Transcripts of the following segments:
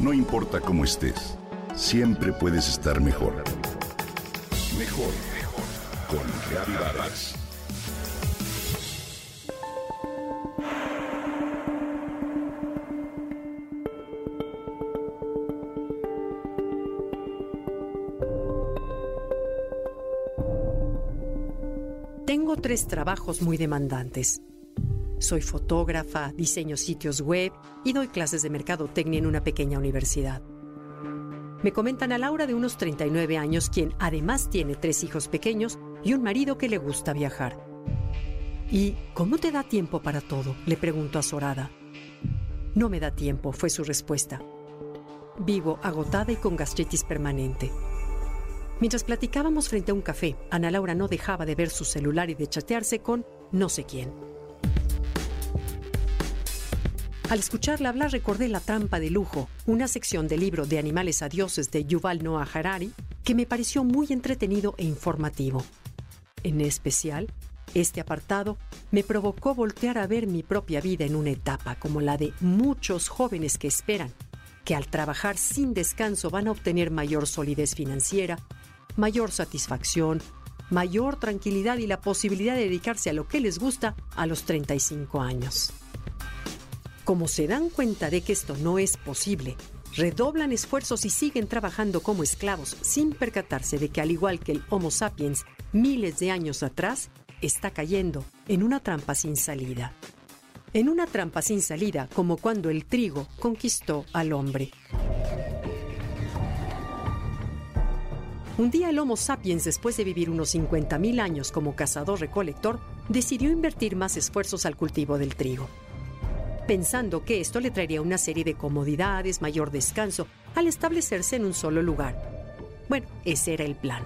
No importa cómo estés, siempre puedes estar mejor. Mejor, mejor. Con Reavivadas. Tengo tres trabajos muy demandantes. Soy fotógrafa, diseño sitios web y doy clases de mercadotecnia en una pequeña universidad. Me comentan a Laura de unos 39 años, quien además tiene tres hijos pequeños y un marido que le gusta viajar. ¿Y cómo te da tiempo para todo? Le pregunto azorada. No me da tiempo, fue su respuesta. Vivo agotada y con gastritis permanente. Mientras platicábamos frente a un café, Ana Laura no dejaba de ver su celular y de chatearse con no sé quién. Al escucharla hablar recordé La trampa de lujo, una sección del libro de Animales a Dioses de Yuval Noah Harari que me pareció muy entretenido e informativo. En especial, este apartado me provocó voltear a ver mi propia vida en una etapa como la de muchos jóvenes que esperan que al trabajar sin descanso van a obtener mayor solidez financiera, mayor satisfacción, mayor tranquilidad y la posibilidad de dedicarse a lo que les gusta a los 35 años. Como se dan cuenta de que esto no es posible, redoblan esfuerzos y siguen trabajando como esclavos sin percatarse de que al igual que el Homo sapiens miles de años atrás, está cayendo en una trampa sin salida. En una trampa sin salida como cuando el trigo conquistó al hombre. Un día el Homo sapiens, después de vivir unos 50.000 años como cazador-recolector, decidió invertir más esfuerzos al cultivo del trigo. Pensando que esto le traería una serie de comodidades, mayor descanso, al establecerse en un solo lugar. Bueno, ese era el plan.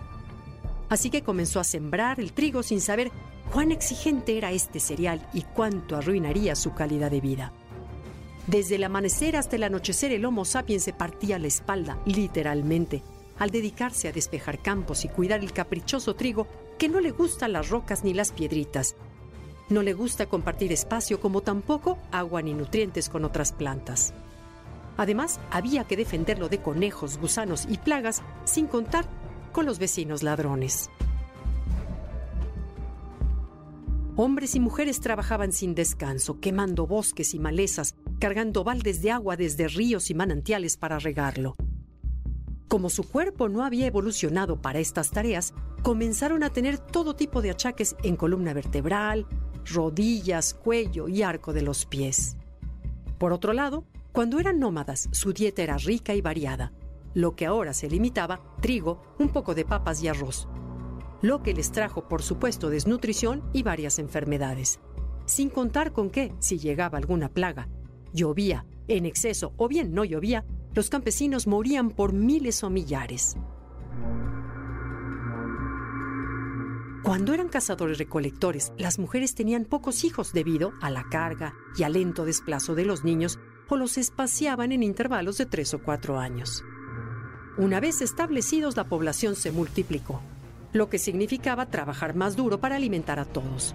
Así que comenzó a sembrar el trigo sin saber cuán exigente era este cereal y cuánto arruinaría su calidad de vida. Desde el amanecer hasta el anochecer el Homo sapiens se partía la espalda, literalmente, al dedicarse a despejar campos y cuidar el caprichoso trigo que no le gustan las rocas ni las piedritas. No le gusta compartir espacio como tampoco agua ni nutrientes con otras plantas. Además, había que defenderlo de conejos, gusanos y plagas, sin contar con los vecinos ladrones. Hombres y mujeres trabajaban sin descanso, quemando bosques y malezas, cargando baldes de agua desde ríos y manantiales para regarlo. Como su cuerpo no había evolucionado para estas tareas, comenzaron a tener todo tipo de achaques en columna vertebral, rodillas, cuello y arco de los pies. Por otro lado, cuando eran nómadas, su dieta era rica y variada, lo que ahora se limitaba trigo, un poco de papas y arroz, lo que les trajo, por supuesto, desnutrición y varias enfermedades. Sin contar con que, si llegaba alguna plaga, llovía en exceso o bien no llovía, los campesinos morían por miles o millares. Cuando eran cazadores recolectores, las mujeres tenían pocos hijos debido a la carga y al lento desplazo de los niños o los espaciaban en intervalos de tres o cuatro años. Una vez establecidos, la población se multiplicó, lo que significaba trabajar más duro para alimentar a todos.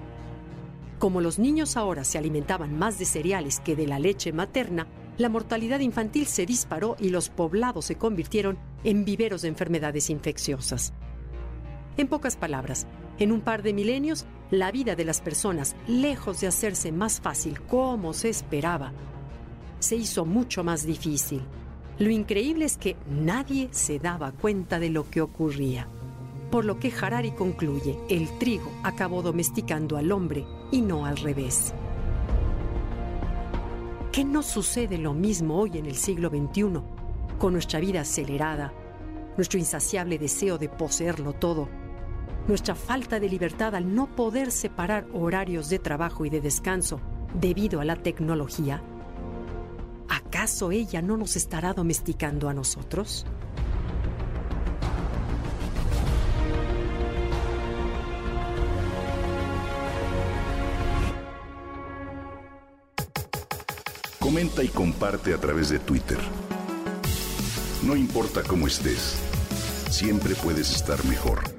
Como los niños ahora se alimentaban más de cereales que de la leche materna, la mortalidad infantil se disparó y los poblados se convirtieron en viveros de enfermedades infecciosas. En pocas palabras, en un par de milenios, la vida de las personas, lejos de hacerse más fácil como se esperaba, se hizo mucho más difícil. Lo increíble es que nadie se daba cuenta de lo que ocurría. Por lo que Harari concluye, el trigo acabó domesticando al hombre y no al revés. ¿Qué no sucede lo mismo hoy en el siglo XXI, con nuestra vida acelerada, nuestro insaciable deseo de poseerlo todo, nuestra falta de libertad al no poder separar horarios de trabajo y de descanso debido a la tecnología? ¿Acaso ella no nos estará domesticando a nosotros? Comenta y comparte a través de Twitter. No importa cómo estés, siempre puedes estar mejor.